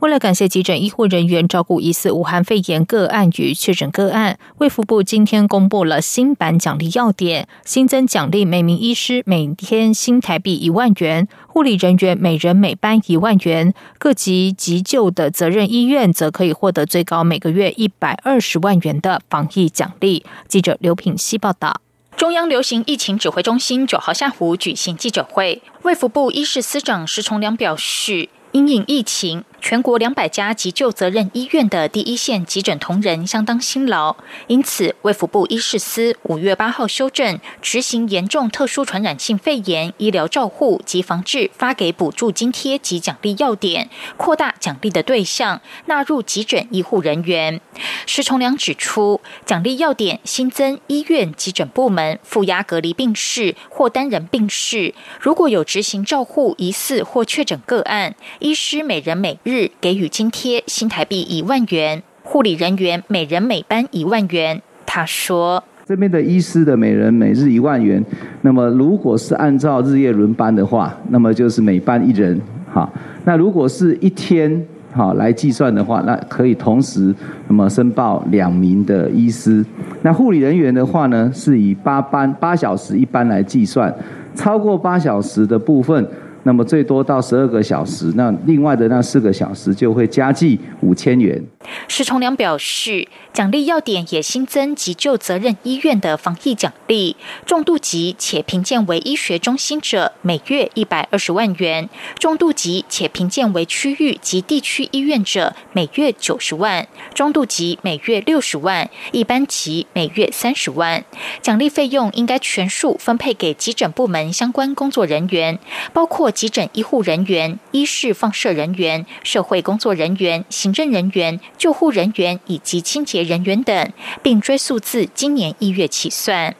为了感谢急诊医护人员照顾疑似武汉肺炎个案与确诊个案，卫福部今天公布了新版奖励要点，新增奖励每名医师每天新台币一万元，护理人员每人每班一万元，各级急救的责任医院则可以获得最高每个月一百二十万元的防疫奖励。记者刘品希报道。中央流行疫情指挥中心九号下午举行记者会，卫福部医事司长石崇良表示，因应疫情。全国两百家急救责任医院的第一线急诊同仁相当辛劳，因此卫福部医事司五月八号修正执行严重特殊传染性肺炎医疗照护及防治发给补助津贴及奖励要点，扩大奖励的对象，纳入急诊医护人员。石崇良指出，奖励要点新增医院急诊部门负压隔离病室或单人病室，如果有执行照护疑似或确诊个案，医师每人每日。给予津贴新台币一万元，护理人员每人每班一万元。他说：“这边的医师的每人每日一万元，那么如果是按照日夜轮班的话，那么就是每班一人。好，那如果是一天好来计算的话，那可以同时那么申报两名的医师。那护理人员的话呢，是以八班八小时一班来计算，超过八小时的部分。”那么最多到十二个小时，那另外的那四个小时就会加计五千元。石崇良表示，奖励要点也新增急救责任医院的防疫奖励，重度级且评鉴为医学中心者，每月一百二十万元；重度级且评鉴为区域及地区医院者，每月九十万；中度级每月六十万；一般级每月三十万。奖励费用应该全数分配给急诊部门相关工作人员，包括。急诊医护人员、医事放射人员、社会工作人员、行政人员、救护人员以及清洁人员等，并追溯自今年一月起算。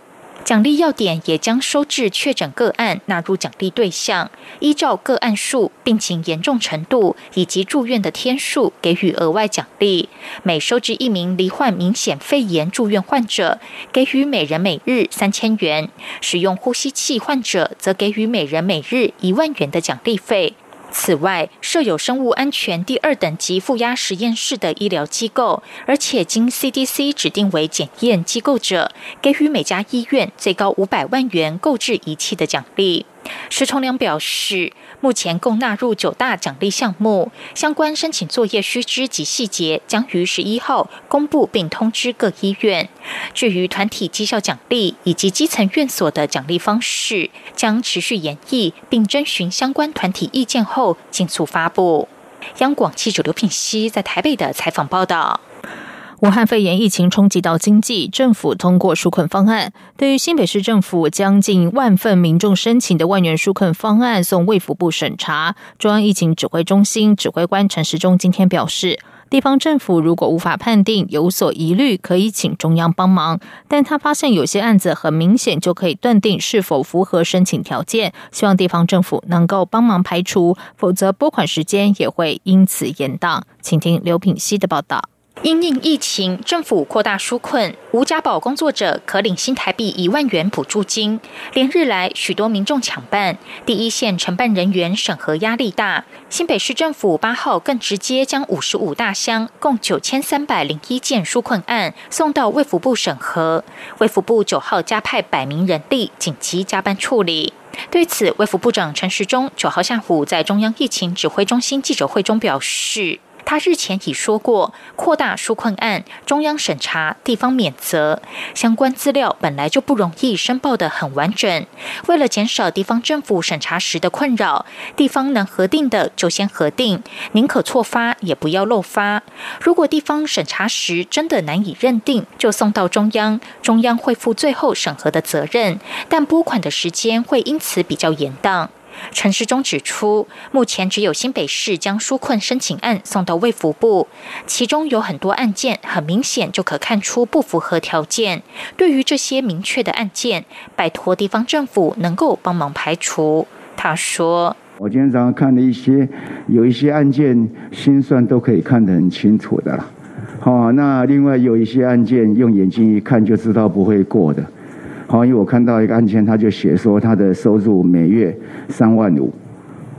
奖励要点也将收治确诊个案纳入奖励对象，依照个案数、病情严重程度以及住院的天数给予额外奖励。每收治一名罹患明显肺炎住院患者，给予每人每日三千元；使用呼吸器患者，则给予每人每日一万元的奖励费。此外，设有生物安全第二等级负压实验室的医疗机构，而且经 CDC 指定为检验机构者，给予每家医院最高五百万元购置仪器的奖励。石崇良表示。目前共纳入九大奖励项目，相关申请作业须知及细节将于十一号公布并通知各医院。至于团体绩效奖励以及基层院所的奖励方式，将持续研议并征询相关团体意见后，尽速发布。央广记者刘品熙在台北的采访报道。武汉肺炎疫情冲击到经济，政府通过纾困方案。对于新北市政府将近万份民众申请的万元纾困方案送卫福部审查，中央疫情指挥中心指挥官陈时中今天表示，地方政府如果无法判定有所疑虑，可以请中央帮忙。但他发现有些案子很明显就可以断定是否符合申请条件，希望地方政府能够帮忙排除，否则拨款时间也会因此延宕。请听刘品熙的报道。因应疫情，政府扩大纾困，无家保工作者可领新台币一万元补助金。连日来，许多民众抢办，第一线承办人员审核压力大。新北市政府八号更直接将五十五大箱，共九千三百零一件纾困案送到卫福部审核。卫福部九号加派百名人力紧急加班处理。对此，卫福部长陈时中九号下午在中央疫情指挥中心记者会中表示。他日前已说过，扩大纾困案，中央审查，地方免责。相关资料本来就不容易申报的很完整。为了减少地方政府审查时的困扰，地方能核定的就先核定，宁可错发也不要漏发。如果地方审查时真的难以认定，就送到中央，中央会负最后审核的责任，但拨款的时间会因此比较延宕。陈时中指出，目前只有新北市将纾困申请案送到卫福部，其中有很多案件很明显就可看出不符合条件。对于这些明确的案件，拜托地方政府能够帮忙排除。他说：“我今天早上看了一些，有一些案件心算都可以看得很清楚的了。好，那另外有一些案件用眼睛一看就知道不会过的。”好，因为我看到一个案件，他就写说他的收入每月三万五，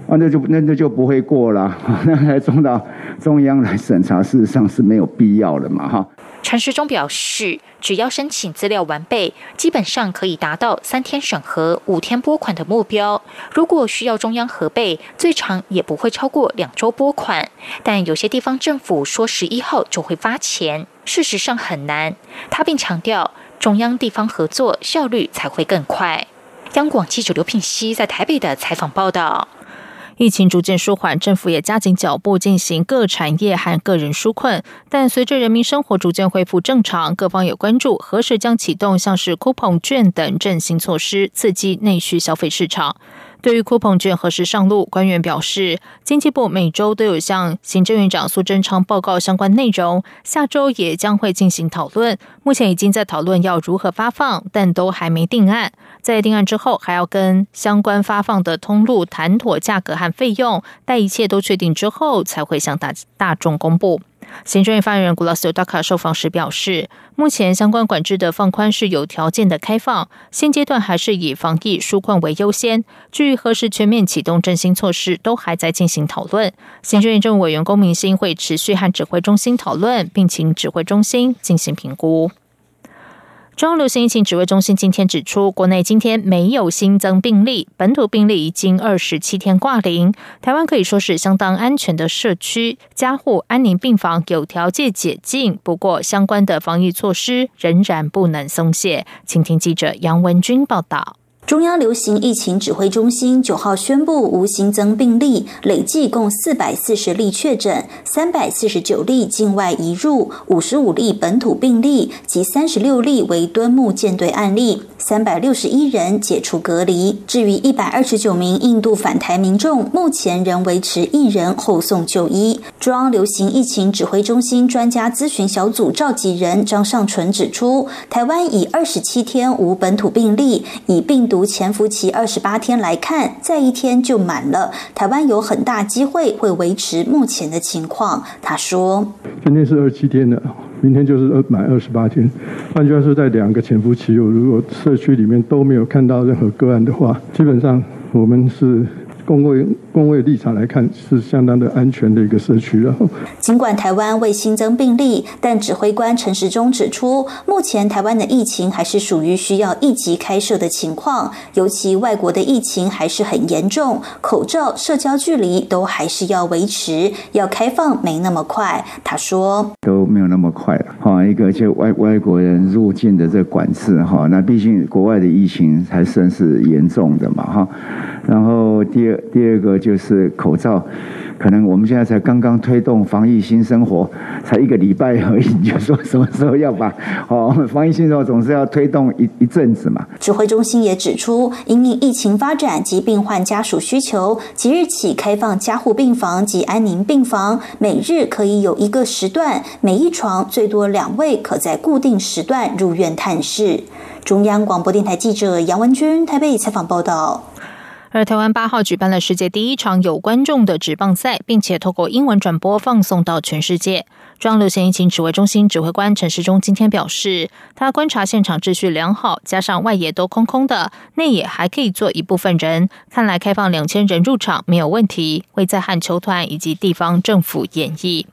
啊，那就那那就不会过了，那还送到中央来审查，事实上是没有必要的嘛，哈。陈时中表示，只要申请资料完备，基本上可以达到三天审核、五天拨款的目标。如果需要中央核备，最长也不会超过两周拨款。但有些地方政府说十一号就会发钱，事实上很难。他并强调。中央地方合作效率才会更快。央广记者刘品熙在台北的采访报道：疫情逐渐舒缓，政府也加紧脚步进行各产业和个人纾困。但随着人民生活逐渐恢复正常，各方也关注何时将启动像是 coupon 券等振兴措施，刺激内需消费市场。对于 coupon 券何时上路，官员表示，经济部每周都有向行政院长苏贞昌报告相关内容，下周也将会进行讨论。目前已经在讨论要如何发放，但都还没定案。在定案之后，还要跟相关发放的通路谈妥价格和费用，待一切都确定之后，才会向大大众公布。行政院发言人古拉斯尤达卡受访时表示，目前相关管制的放宽是有条件的开放，现阶段还是以防疫纾困为优先。至于何时全面启动振兴措施，都还在进行讨论。行政院政务委员公明星会持续和指挥中心讨论，并请指挥中心进行评估。中央流行疫情指挥中心今天指出，国内今天没有新增病例，本土病例已经二十七天挂零。台湾可以说是相当安全的社区，加护安宁病房有条件解禁，不过相关的防疫措施仍然不能松懈。请听记者杨文军报道。中央流行疫情指挥中心九号宣布无新增病例，累计共四百四十例确诊，三百四十九例境外移入，五十五例本土病例及三十六例为敦木舰队案例。三百六十一人解除隔离。至于一百二十九名印度返台民众，目前仍维持一人后送就医。中央流行疫情指挥中心专家咨询小组召集人张尚纯指出，台湾以二十七天无本土病例，以病毒潜伏期二十八天来看，再一天就满了。台湾有很大机会会维持目前的情况。他说：“今天是二十七天的。”明天就是二满二十八天，换句话说，在两个潜伏期，如果社区里面都没有看到任何个案的话，基本上我们是。公共公卫立场来看，是相当的安全的一个社区。然后，尽管台湾未新增病例，但指挥官陈时中指出，目前台湾的疫情还是属于需要一级开设的情况，尤其外国的疫情还是很严重，口罩、社交距离都还是要维持，要开放没那么快。他说，都没有那么快了。哈，一个就外外国人入境的这管制，哈，那毕竟国外的疫情还算是严重的嘛，哈。然后第二第二个就是口罩，可能我们现在才刚刚推动防疫新生活，才一个礼拜而已，你就说什么时候要把哦防疫新生活总是要推动一一阵子嘛。指挥中心也指出，因应疫情发展及病患家属需求，即日起开放加护病房及安宁病房，每日可以有一个时段，每一床最多两位，可在固定时段入院探视。中央广播电台记者杨文君台北采访报道。而台湾八号举办了世界第一场有观众的职棒赛，并且透过英文转播放送到全世界。中央流行疫情指挥中心指挥官陈时中今天表示，他观察现场秩序良好，加上外野都空空的，内野还可以坐一部分人，看来开放两千人入场没有问题，会在和球团以及地方政府演绎。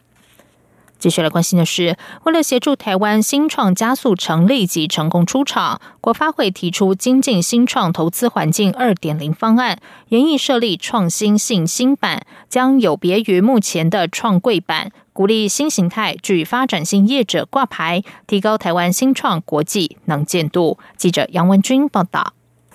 接下来关心的是，为了协助台湾新创加速成立及成功出厂，国发会提出精进新创投资环境二点零方案，研议设立创新性新版，将有别于目前的创贵版，鼓励新形态具发展性业者挂牌，提高台湾新创国际能见度。记者杨文君报道。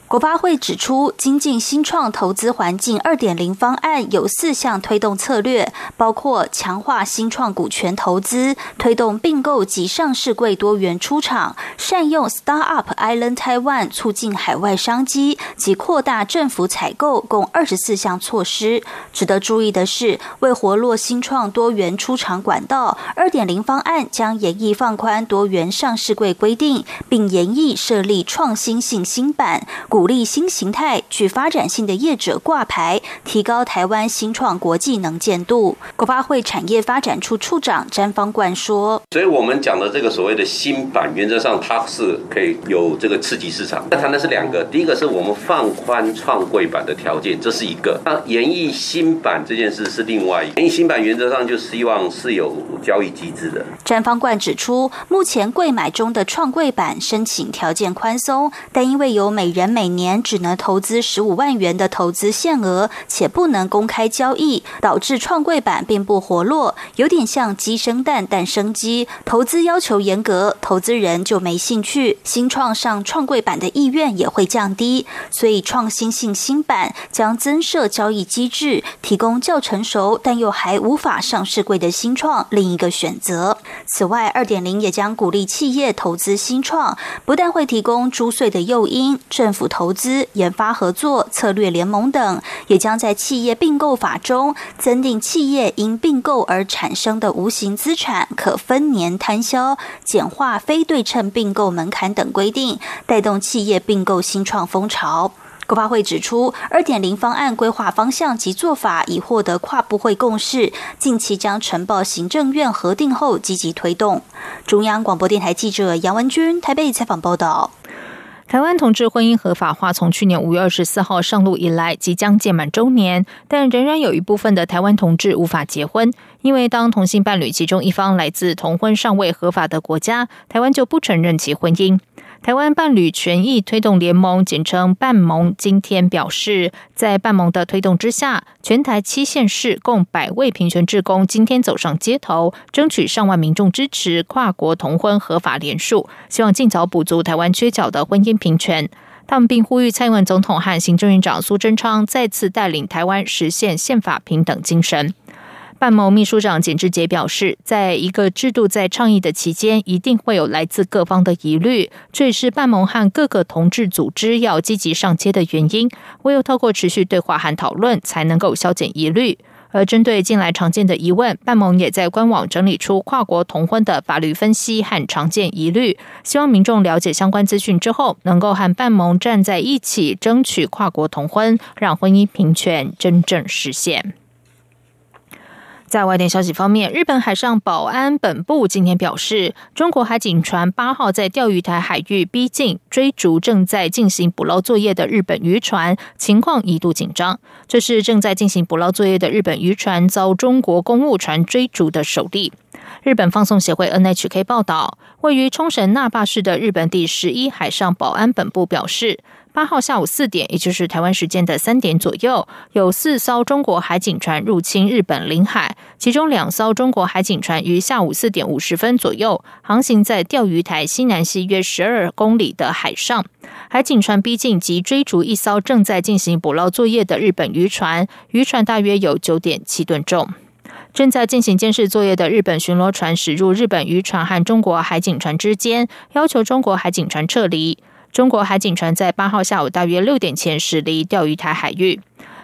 国发会指出，精进新创投资环境二点零方案有四项推动策略，包括强化新创股权投资、推动并购及上市柜多元出场、善用 Startup Island Taiwan 促进海外商机及扩大政府采购，共二十四项措施。值得注意的是，为活络新创多元出场管道，二点零方案将严议放宽多元上市柜规定，并严议设立创新性新版。鼓励新形态、具发展性的业者挂牌，提高台湾新创国际能见度。国发会产业发展处处长詹方冠说：“所以我们讲的这个所谓的新版，原则上它是可以有这个刺激市场。那谈的是两个，第一个是我们放宽创柜版的条件，这是一个；那演绎新版这件事是另外一个。演绎新版原则上就希望是有交易机制的。”詹方冠指出，目前柜买中的创柜版申请条件宽松，但因为有每人每年只能投资十五万元的投资限额，且不能公开交易，导致创柜板并不活络，有点像鸡生蛋，蛋生鸡。投资要求严格，投资人就没兴趣，新创上创柜板的意愿也会降低。所以，创新性新版将增设交易机制，提供较成熟但又还无法上市柜的新创另一个选择。此外，二点零也将鼓励企业投资新创，不但会提供租税的诱因，政府。投投资、研发合作、策略联盟等，也将在企业并购法中增订企业因并购而产生的无形资产可分年摊销、简化非对称并购门槛等规定，带动企业并购新创风潮。国发会指出，二点零方案规划方向及做法已获得跨部会共识，近期将呈报行政院核定后积极推动。中央广播电台记者杨文君台北采访报道。台湾同志婚姻合法化从去年五月二十四号上路以来，即将届满周年，但仍然有一部分的台湾同志无法结婚，因为当同性伴侣其中一方来自同婚尚未合法的国家，台湾就不承认其婚姻。台湾伴侣权益推动联盟（简称伴盟）今天表示，在伴盟的推动之下，全台七县市共百位平权志工今天走上街头，争取上万民众支持跨国同婚合法联署，希望尽早补足台湾缺角的婚姻平权。他们并呼吁蔡英文总统和行政院长苏贞昌再次带领台湾实现宪法平等精神。半盟秘书长简志杰表示，在一个制度在倡议的期间，一定会有来自各方的疑虑，这也是半盟和各个同志组织要积极上街的原因。唯有透过持续对话和讨论，才能够消减疑虑。而针对近来常见的疑问，半盟也在官网整理出跨国同婚的法律分析和常见疑虑，希望民众了解相关资讯之后，能够和半盟站在一起，争取跨国同婚，让婚姻平权真正实现。在外电消息方面，日本海上保安本部今天表示，中国海警船八号在钓鱼台海域逼近追逐正在进行捕捞作业的日本渔船，情况一度紧张。这是正在进行捕捞作业的日本渔船遭中国公务船追逐的首例。日本放送协会 NHK 报道，位于冲绳那霸市的日本第十一海上保安本部表示。八号下午四点，也就是台湾时间的三点左右，有四艘中国海警船入侵日本领海，其中两艘中国海警船于下午四点五十分左右航行在钓鱼台西南西约十二公里的海上。海警船逼近及追逐一艘正在进行捕捞作业的日本渔船，渔船大约有九点七吨重。正在进行监视作业的日本巡逻船驶入日本渔船和中国海警船之间，要求中国海警船撤离。中国海警船在八号下午大约六点前驶离钓鱼台海域。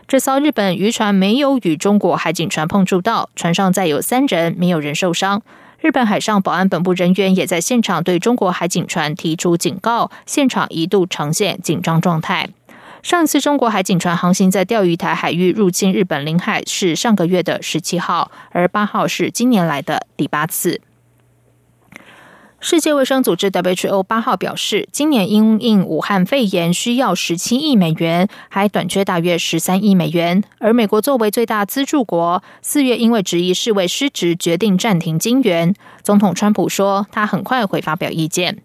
这艘日本渔船没有与中国海警船碰触到，船上载有三人，没有人受伤。日本海上保安本部人员也在现场对中国海警船提出警告，现场一度呈现紧张状态。上一次中国海警船航行在钓鱼台海域入侵日本领海是上个月的十七号，而八号是今年来的第八次。世界卫生组织 WHO 八号表示，今年因应武汉肺炎需要十七亿美元，还短缺大约十三亿美元。而美国作为最大资助国，四月因为质疑世卫失职，决定暂停金援。总统川普说，他很快会发表意见。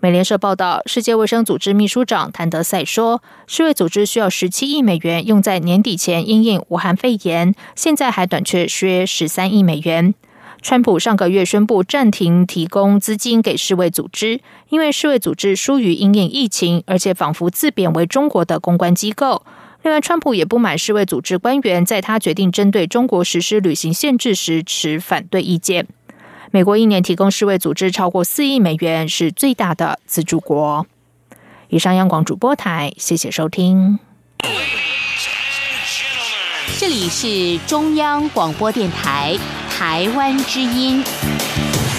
美联社报道，世界卫生组织秘书长谭德赛说，世卫组织需要十七亿美元用在年底前因应武汉肺炎，现在还短缺约十三亿美元。川普上个月宣布暂停提供资金给世卫组织，因为世卫组织疏于应应疫情，而且仿佛自贬为中国的公关机构。另外，川普也不满世卫组织官员在他决定针对中国实施旅行限制时持反对意见。美国一年提供世卫组织超过四亿美元，是最大的资助国。以上央广主播台，谢谢收听。这里是中央广播电台台湾之音。